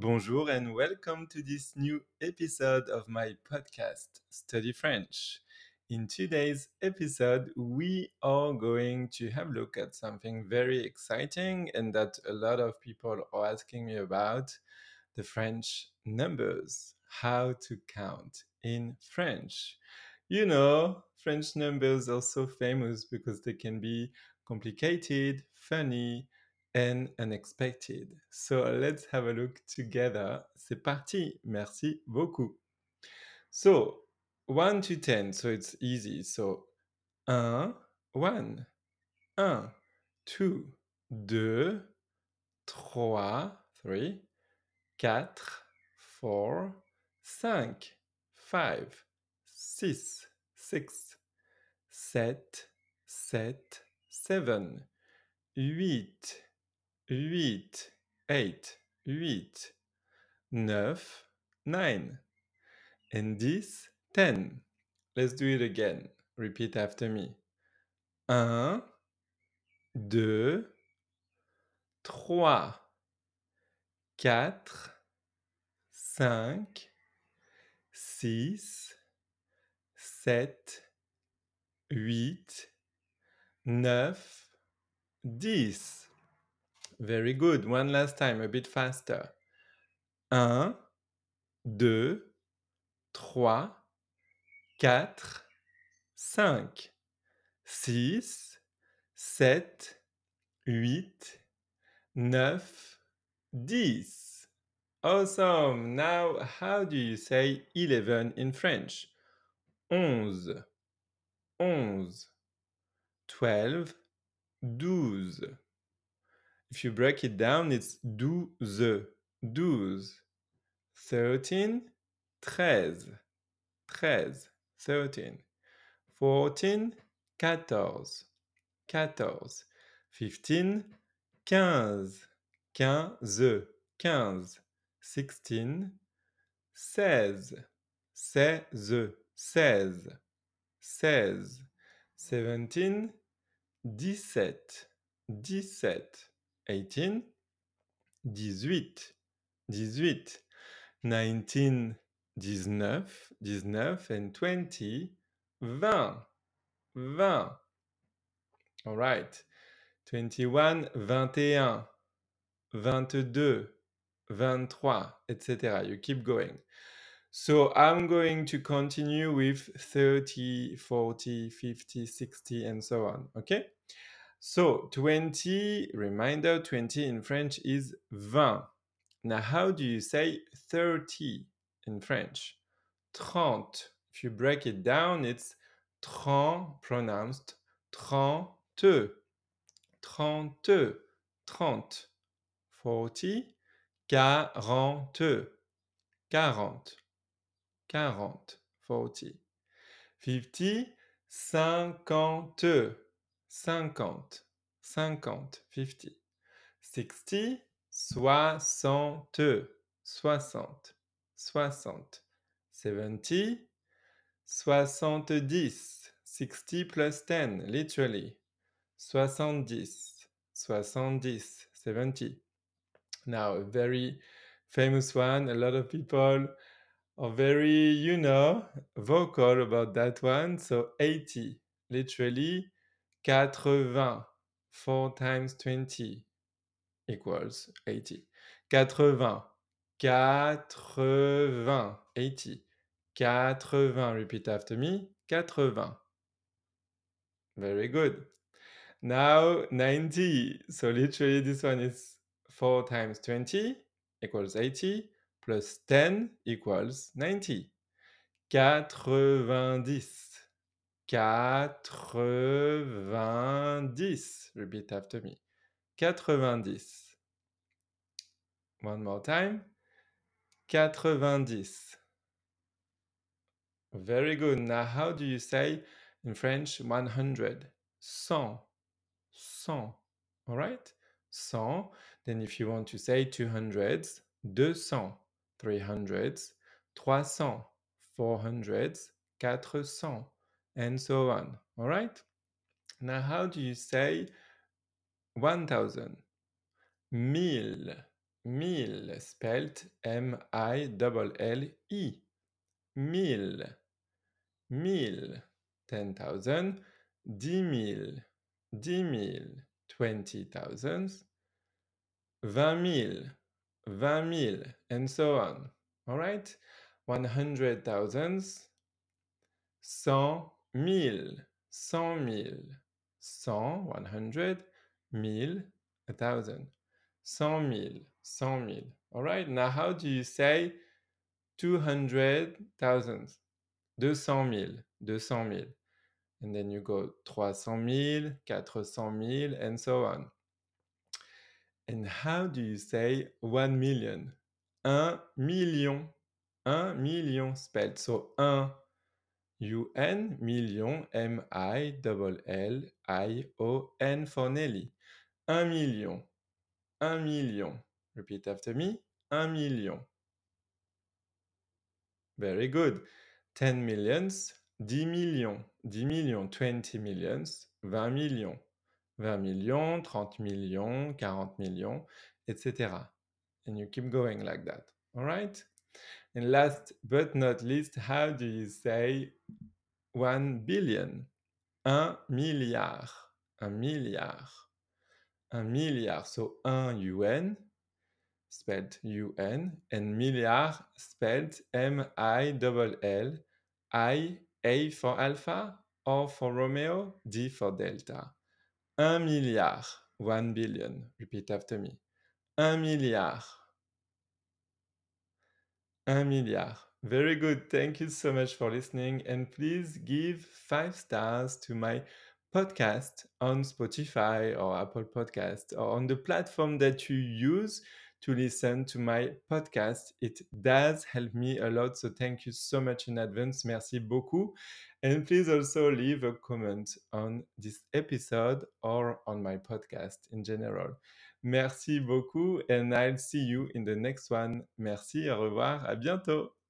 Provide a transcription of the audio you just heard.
Bonjour and welcome to this new episode of my podcast, Study French. In today's episode, we are going to have a look at something very exciting and that a lot of people are asking me about the French numbers, how to count in French. You know, French numbers are so famous because they can be complicated, funny, and unexpected. So let's have a look together. C'est parti. Merci beaucoup. So 1 to 10, so it's easy. So 1, 1, 1, 2, 2, 3, 3, 4, 4, 5, 5, 6, 6, 7, 7, 7, 8, 8, 8, 8, 9, 9, and this 10. Let's do it again. Repeat after me. 1, 2, 3, 4, 5, 6, 7, 8, 9, 10. Very good. One last time, a bit faster. Un, deux, trois, quatre, cinq, six, sept, huit, neuf, dix. Awesome. Now, how do you say eleven in French? Onze, onze, twelve, douze. If you break it down, it's douze, douze. 13, treize, treize, 13. 14, quatorze, quatorze. 15, quinze, quinze, quinze. 16, seize, seize, seize, seize. 17, dix-sept, dix-sept. 18, 18, 18. 19, 19, 19, and 20, 20, 20. All right. 21, 21, 22, 23, etc. You keep going. So I'm going to continue with 30, 40, 50, 60, and so on. Okay? So 20, reminder 20 in French is 20. Now, how do you say 30 in French? 30. If you break it down, it's 30 pronounced 30. 30, 30. 40, 40, 40, 40, 40. 50, 50, 50, 50, 50. 60, 60, 60, 60. 70, 70, 60 plus 10, literally. 70, 70, 70. Now, a very famous one, a lot of people are very, you know, vocal about that one. So 80, literally 80. 4 times 20 equals 80. 80. 80. 80. 80. Repeat after me. 80. Very good. Now 90. So literally this one is 4 times 20 equals 80 plus 10 equals 90. 90. 90. Repeat after me. 90. One more time. 90. Very good. Now, how do you say in French 100? 100. 100. All right? 100. Then, if you want to say 200s, 200. 300s, 300. 400s, 400. And so on. All right? Now, how do you say 1000? 1000. Mille, spelled M I double L E. Mille. Mille. Ten thousand. Dix mille. Dix mille. Twenty thousands. Vingt mille. Vingt mille. And so on. All right? One hundred thousands. Cent mille. Cent mille. Cent, one hundred. Mille, a thousand. cent mille. Cent mille. All right? Now, how do you say two hundred thousands? Deux cent mille. Deux cent mille. And then you go trois cent mille, quatre cent mille, and so on. And how do you say one million? Un million. Un million spelled. So un U-N, million, M-I-L-L-I-O-N for Nelly. Un million. Un million. Repeat after me. Un million. Very good. Ten millions. Dix millions. Dix millions. Twenty millions. Vingt millions. Vingt millions. Trente millions. Quarante millions. Etc. And you keep going like that. All right? And last but not least, how do you say one billion? Un milliard. Un milliard. Un milliard. So un UN spelled UN and milliard spelled M I L L I A for Alpha, O for Romeo, D for Delta. Un milliard. One billion. Repeat after me. Un milliard. Un milliard. Very good. Thank you so much for listening. And please give five stars to my podcast on Spotify or Apple Podcast or on the platform that you use to listen to my podcast. It does help me a lot. So thank you so much in advance. Merci beaucoup. And please also leave a comment on this episode or on my podcast in general. Merci beaucoup and I'll see you in the next one. Merci, au revoir, à bientôt.